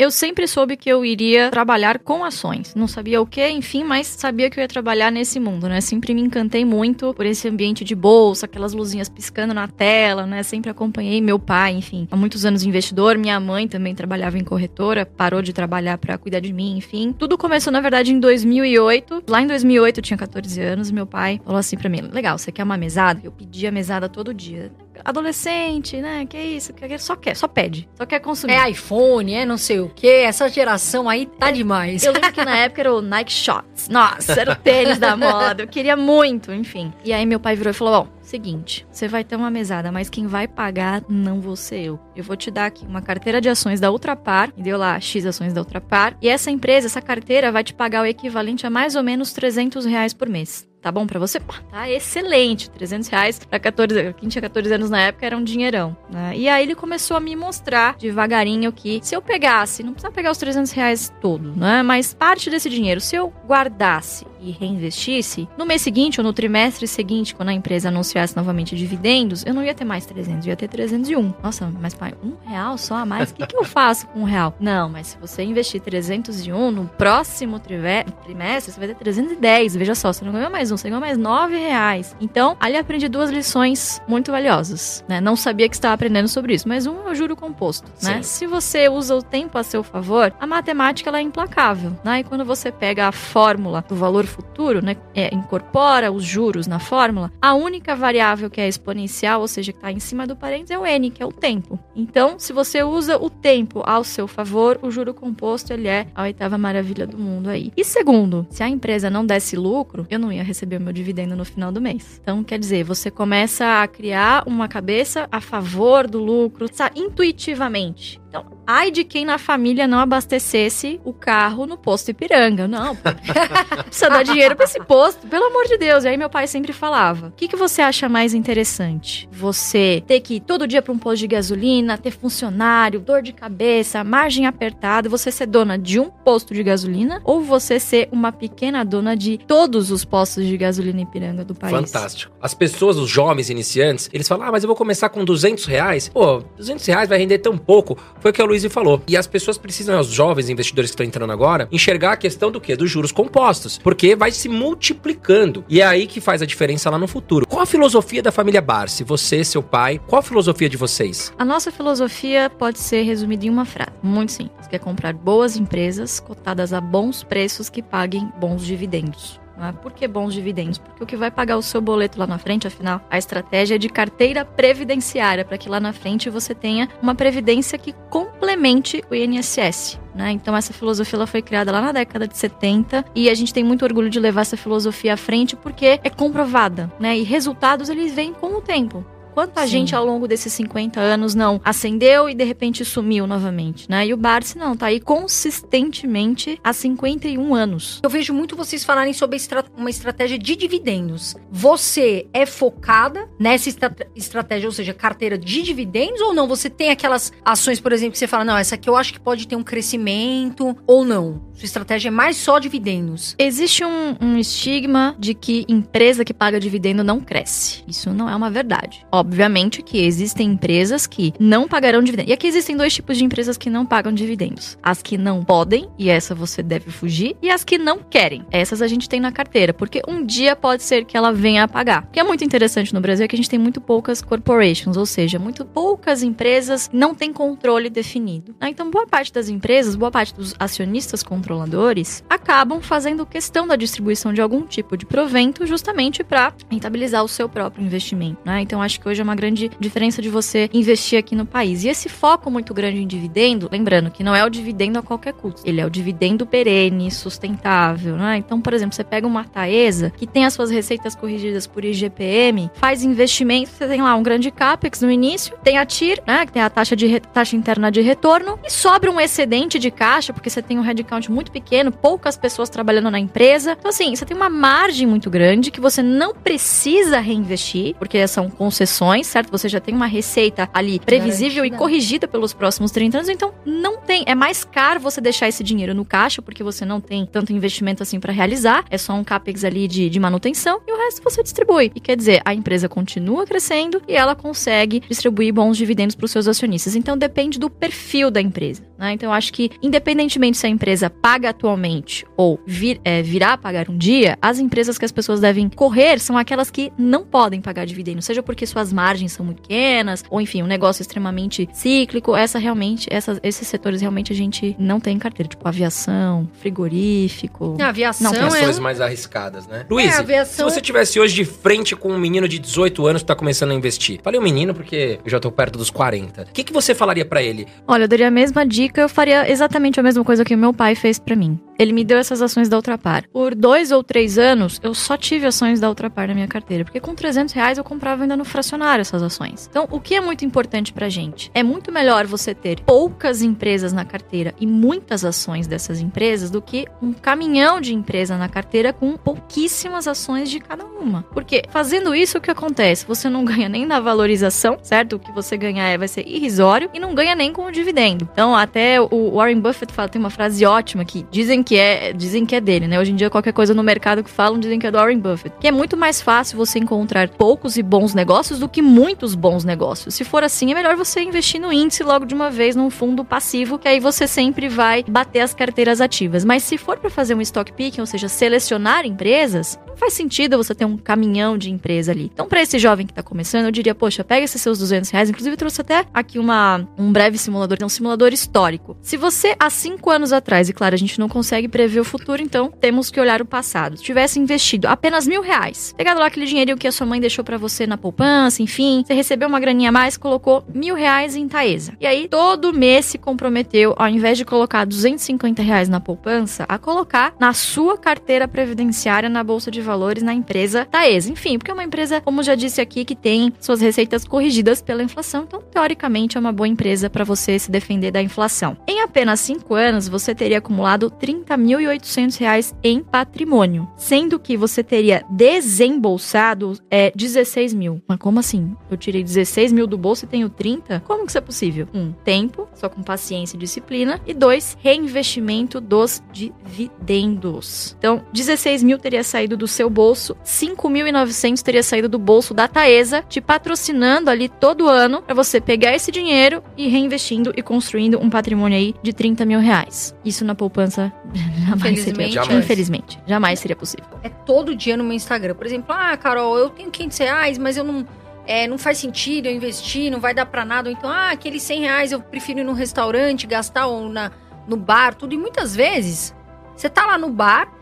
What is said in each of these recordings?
Eu sempre soube que eu iria trabalhar com ações. Não sabia o que, enfim, mas sabia que eu ia trabalhar nesse mundo, né? Sempre me encantei muito por esse ambiente de bolsa, aquelas luzinhas piscando na tela, né? Sempre acompanhei meu pai, enfim, há muitos anos investidor. Minha mãe também trabalhava em corretora, parou de trabalhar para cuidar de mim, enfim. Tudo começou, na verdade, em 2008. Lá em 2008 eu tinha 14 anos, meu pai falou assim para mim: "Legal, você quer uma mesada?" Eu pedia mesada todo dia adolescente, né? Que isso, que só quer, só pede, só quer consumir. É iPhone, é não sei o que. Essa geração aí tá demais. Eu lembro que na época era o Nike Shots. Nossa, era o tênis da moda. Eu queria muito, enfim. E aí meu pai virou e falou: Bom, seguinte, você vai ter uma mesada, mas quem vai pagar não vou ser eu. Eu vou te dar aqui uma carteira de ações da Ultrapar, e deu lá X ações da Ultrapar, e essa empresa, essa carteira, vai te pagar o equivalente a mais ou menos 300 reais por mês. Tá bom pra você? Tá excelente. 300 reais pra 14 Quem tinha 14 anos na época era um dinheirão. Né? E aí ele começou a me mostrar devagarinho que se eu pegasse, não precisa pegar os 300 reais todo, né? Mas parte desse dinheiro, se eu guardasse e reinvestisse, no mês seguinte ou no trimestre seguinte, quando a empresa anunciasse novamente dividendos, eu não ia ter mais 300, ia ter 301. Nossa, mas pai, um real só a mais? O que, que eu faço com um real? Não, mas se você investir 301 no próximo trimestre, você vai ter 310. Veja só, você não ganhou mais um, ganhou mais 9 reais. Então, ali aprendi duas lições muito valiosas, né? Não sabia que estava aprendendo sobre isso, mas um é o juro composto, né? Sim. Se você usa o tempo a seu favor, a matemática ela é implacável, né? E quando você pega a fórmula do valor futuro, né, é, incorpora os juros na fórmula, a única variável que é exponencial, ou seja, que está em cima do parênteses, é o n, que é o tempo. Então, se você usa o tempo ao seu favor, o juro composto ele é a oitava maravilha do mundo aí. E segundo, se a empresa não desse lucro, eu não ia receber o meu dividendo no final do mês. Então, quer dizer, você começa a criar uma cabeça a favor do lucro, sabe, intuitivamente. Então, ai de quem na família não abastecesse o carro no posto Ipiranga. Não, precisa dar dinheiro pra esse posto, pelo amor de Deus. E aí meu pai sempre falava: o que, que você acha mais interessante? Você ter que ir todo dia pra um posto de gasolina, ter funcionário, dor de cabeça, margem apertada, você ser dona de um posto de gasolina, ou você ser uma pequena dona de todos os postos de gasolina Ipiranga do país? Fantástico. As pessoas, os jovens iniciantes, eles falam, ah, mas eu vou começar com 200 reais. Pô, 200 reais vai render tão pouco. Foi o que a Luiz falou. E as pessoas precisam, os jovens investidores que estão entrando agora, enxergar a questão do quê? Dos juros compostos. Porque vai se multiplicando. E é aí que faz a diferença lá no futuro. Qual a filosofia da família Barsi? Você, seu pai, qual a filosofia de vocês? A nossa filosofia pode ser resumida em uma frase, muito simples, que é comprar boas empresas cotadas a bons preços que paguem bons dividendos. Né? Por que bons dividendos? Porque o que vai pagar o seu boleto lá na frente, afinal, a estratégia é de carteira previdenciária, para que lá na frente você tenha uma previdência que complemente o INSS. Né? Então essa filosofia ela foi criada lá na década de 70 e a gente tem muito orgulho de levar essa filosofia à frente porque é comprovada, né? E resultados eles vêm com o tempo. Quanta Sim. gente ao longo desses 50 anos não acendeu e de repente sumiu novamente, né? E o Barsi não, tá aí consistentemente há 51 anos. Eu vejo muito vocês falarem sobre uma estratégia de dividendos. Você é focada nessa estra- estratégia, ou seja, carteira de dividendos, ou não? Você tem aquelas ações, por exemplo, que você fala, não, essa aqui eu acho que pode ter um crescimento, ou não? Sua estratégia é mais só dividendos. Existe um, um estigma de que empresa que paga dividendo não cresce. Isso não é uma verdade. Óbvio Obviamente que existem empresas que não pagarão dividendos. E aqui existem dois tipos de empresas que não pagam dividendos: as que não podem, e essa você deve fugir, e as que não querem. Essas a gente tem na carteira, porque um dia pode ser que ela venha a pagar. O que é muito interessante no Brasil é que a gente tem muito poucas corporations, ou seja, muito poucas empresas não têm controle definido. Né? Então, boa parte das empresas, boa parte dos acionistas controladores acabam fazendo questão da distribuição de algum tipo de provento justamente para rentabilizar o seu próprio investimento. Né? Então, acho que hoje é uma grande diferença de você investir aqui no país. E esse foco muito grande em dividendo, lembrando que não é o dividendo a qualquer custo, ele é o dividendo perene, sustentável. Né? Então, por exemplo, você pega uma Taesa que tem as suas receitas corrigidas por IGPM, faz investimento, você tem lá um grande capex no início, tem a TIR, né, que tem a taxa, de taxa interna de retorno, e sobra um excedente de caixa, porque você tem um headcount muito pequeno, poucas pessoas trabalhando na empresa. Então, assim, você tem uma margem muito grande que você não precisa reinvestir, porque são concessões, certo? Você já tem uma receita ali previsível Garantida. e corrigida pelos próximos 30 anos, então não tem. É mais caro você deixar esse dinheiro no caixa, porque você não tem tanto investimento assim para realizar, é só um capex ali de, de manutenção, e o resto você distribui. E quer dizer, a empresa continua crescendo e ela consegue distribuir bons dividendos para os seus acionistas. Então depende do perfil da empresa. Né? Então eu acho que, independentemente se a empresa paga atualmente ou vir, é, virá a pagar um dia, as empresas que as pessoas devem correr são aquelas que não podem pagar dividendos, seja porque suas margens são muito pequenas, ou enfim, um negócio extremamente cíclico. Essa realmente, essas, esses setores realmente a gente não tem em carteira, tipo aviação, frigorífico. A aviação não, é ações um... mais arriscadas, né? Luiz, é, aviação... se você tivesse hoje de frente com um menino de 18 anos que tá começando a investir, falei um menino porque eu já tô perto dos 40. O que, que você falaria para ele? Olha, eu daria a mesma dica, eu faria exatamente a mesma coisa que o meu pai fez para mim. Ele me deu essas ações da Ultrapar. Por dois ou três anos, eu só tive ações da Ultrapar na minha carteira, porque com 300 reais eu comprava ainda no fracionário essas ações. Então, o que é muito importante pra gente? É muito melhor você ter poucas empresas na carteira e muitas ações dessas empresas do que um caminhão de empresa na carteira com pouquíssimas ações de cada uma. Porque fazendo isso, o que acontece? Você não ganha nem na valorização, certo? O que você ganhar é, vai ser irrisório e não ganha nem com o dividendo. Então, até o Warren Buffett fala, tem uma frase ótima que dizem que é, dizem que é dele, né? Hoje em dia qualquer coisa no mercado que falam dizem que é do Warren Buffett. Que é muito mais fácil você encontrar poucos e bons negócios do que muitos bons negócios. Se for assim, é melhor você investir no índice logo de uma vez num fundo passivo, que aí você sempre vai bater as carteiras ativas. Mas se for para fazer um stock picking, ou seja, selecionar empresas, não faz sentido você ter um caminhão de empresa ali. Então, para esse jovem que tá começando, eu diria, poxa, pega esses seus 200 reais. Inclusive, trouxe até aqui uma, um breve simulador, é um simulador histórico. Se você, há cinco anos atrás, e claro, a gente não consegue prever o futuro, então temos que olhar o passado. Se tivesse investido apenas mil reais, pegado lá aquele dinheiro que a sua mãe deixou para você na poupança, enfim, você recebeu uma graninha a mais, colocou mil reais em Taesa. E aí, todo mês se comprometeu, ao invés de colocar 250 reais na poupança, a colocar na sua carteira previdenciária na Bolsa de Valores na empresa Taesa. Enfim, porque é uma empresa, como já disse aqui, que tem suas receitas corrigidas pela inflação, então, teoricamente, é uma boa empresa para você se defender da inflação. Em apenas cinco anos, você teria acumulado 30.800 reais em patrimônio, sendo que você teria desembolsado é, 16 mil. Mas como assim? Eu tirei 16 mil do bolso e tenho 30? Como que isso é possível? Um, tempo, só com paciência e disciplina. E dois, reinvestimento dos dividendos. Então, 16 mil teria saído do seu bolso, 5.900 teria saído do bolso da Taesa, te patrocinando ali todo ano para você pegar esse dinheiro e reinvestindo e construindo um patrimônio aí de 30 mil reais. Isso na poupança jamais seria. Jamais. Infelizmente, jamais seria possível. É todo dia no meu Instagram. Por exemplo, ah, Carol, eu tenho 500 reais, mas eu não. É, não faz sentido eu investir, não vai dar pra nada. Ou então, ah, aqueles 100 reais eu prefiro ir num restaurante, gastar ou na, no bar, tudo. E muitas vezes, você tá lá no bar,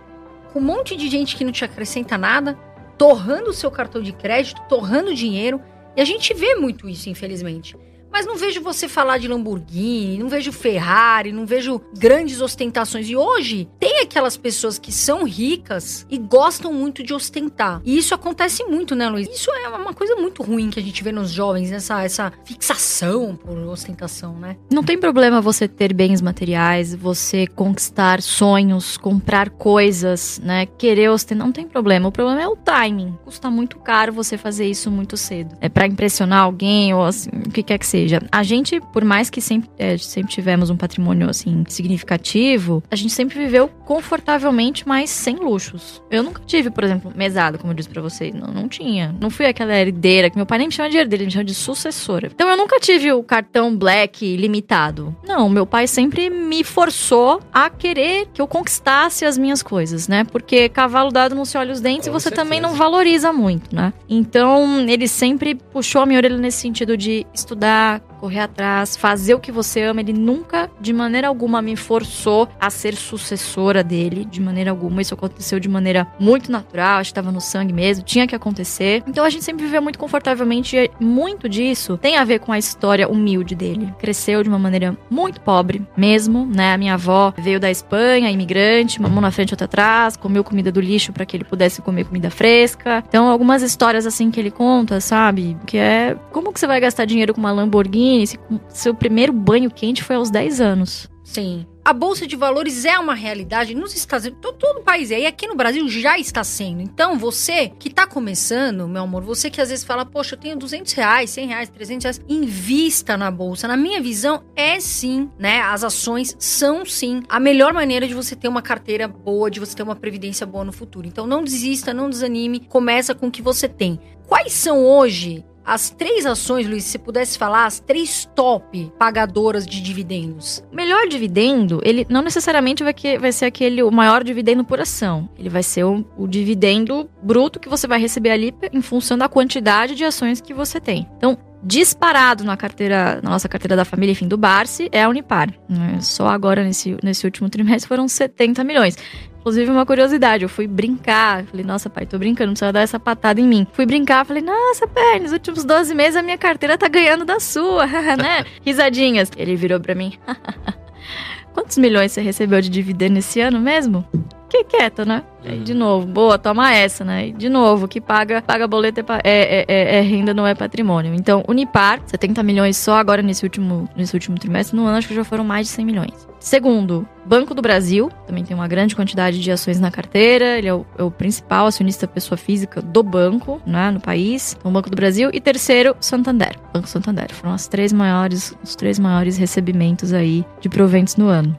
com um monte de gente que não te acrescenta nada, torrando o seu cartão de crédito, torrando dinheiro. E a gente vê muito isso, infelizmente. Mas não vejo você falar de Lamborghini, não vejo Ferrari, não vejo grandes ostentações. E hoje tem aquelas pessoas que são ricas e gostam muito de ostentar. E isso acontece muito, né, Luiz? Isso é uma coisa muito ruim que a gente vê nos jovens, essa, essa fixação por ostentação, né? Não tem problema você ter bens materiais, você conquistar sonhos, comprar coisas, né? Querer ostentar, não tem problema. O problema é o timing. Custa muito caro você fazer isso muito cedo. É para impressionar alguém ou assim, o que quer que seja seja, a gente, por mais que sempre, é, sempre tivemos um patrimônio assim significativo, a gente sempre viveu confortavelmente, mas sem luxos. Eu nunca tive, por exemplo, mesada, como eu disse pra vocês. Não, não tinha. Não fui aquela herdeira que meu pai nem me chama de herdeira, ele me chama de sucessora. Então eu nunca tive o cartão black limitado. Não, meu pai sempre me forçou a querer que eu conquistasse as minhas coisas, né? Porque cavalo dado não se olha os dentes Com e você certeza. também não valoriza muito, né? Então ele sempre puxou a minha orelha nesse sentido de estudar, Tak. Correr atrás, fazer o que você ama. Ele nunca, de maneira alguma, me forçou a ser sucessora dele, de maneira alguma. Isso aconteceu de maneira muito natural, acho que estava no sangue mesmo, tinha que acontecer. Então a gente sempre viveu muito confortavelmente e muito disso tem a ver com a história humilde dele. Cresceu de uma maneira muito pobre mesmo, né? A minha avó veio da Espanha, imigrante, uma mão na frente outra atrás, comeu comida do lixo para que ele pudesse comer comida fresca. Então algumas histórias assim que ele conta, sabe? Que é como que você vai gastar dinheiro com uma Lamborghini seu primeiro banho quente foi aos 10 anos? Sim. A bolsa de valores é uma realidade nos Estados Unidos, todo, todo país é, e aqui no Brasil já está sendo. Então, você que está começando, meu amor, você que às vezes fala, poxa, eu tenho 200 reais, 100 reais, 300 reais, invista na bolsa. Na minha visão, é sim, né? As ações são sim a melhor maneira de você ter uma carteira boa, de você ter uma previdência boa no futuro. Então, não desista, não desanime, começa com o que você tem. Quais são hoje as três ações, Luiz, se pudesse falar, as três top pagadoras de dividendos? O melhor dividendo, ele não necessariamente vai, que, vai ser aquele o maior dividendo por ação. Ele vai ser o, o dividendo bruto que você vai receber ali em função da quantidade de ações que você tem. Então, disparado na carteira, na nossa carteira da família, enfim, do Barsi, é a Unipar. né? Só agora, nesse, nesse último trimestre, foram 70 milhões. Inclusive, uma curiosidade, eu fui brincar. Falei, nossa, pai, tô brincando, não precisa dar essa patada em mim. Fui brincar, falei, nossa, pai, nos últimos 12 meses a minha carteira tá ganhando da sua, né? Risadinhas. Ele virou pra mim. Quantos milhões você recebeu de dividendo esse ano mesmo? Fiquei quieto, né? Aí, de novo, boa, toma essa, né? E, de novo, que paga, paga boleto é, é, é- é- é renda, não é patrimônio. Então, Unipar, 70 milhões só agora nesse último, nesse último trimestre. No ano, acho que já foram mais de 100 milhões. Segundo, Banco do Brasil, também tem uma grande quantidade de ações na carteira. Ele é o, é o principal acionista pessoa física do banco, né, no país. Então, Banco do Brasil. E terceiro, Santander. Banco Santander. Foram as três maiores, os três maiores recebimentos aí de proventos no ano.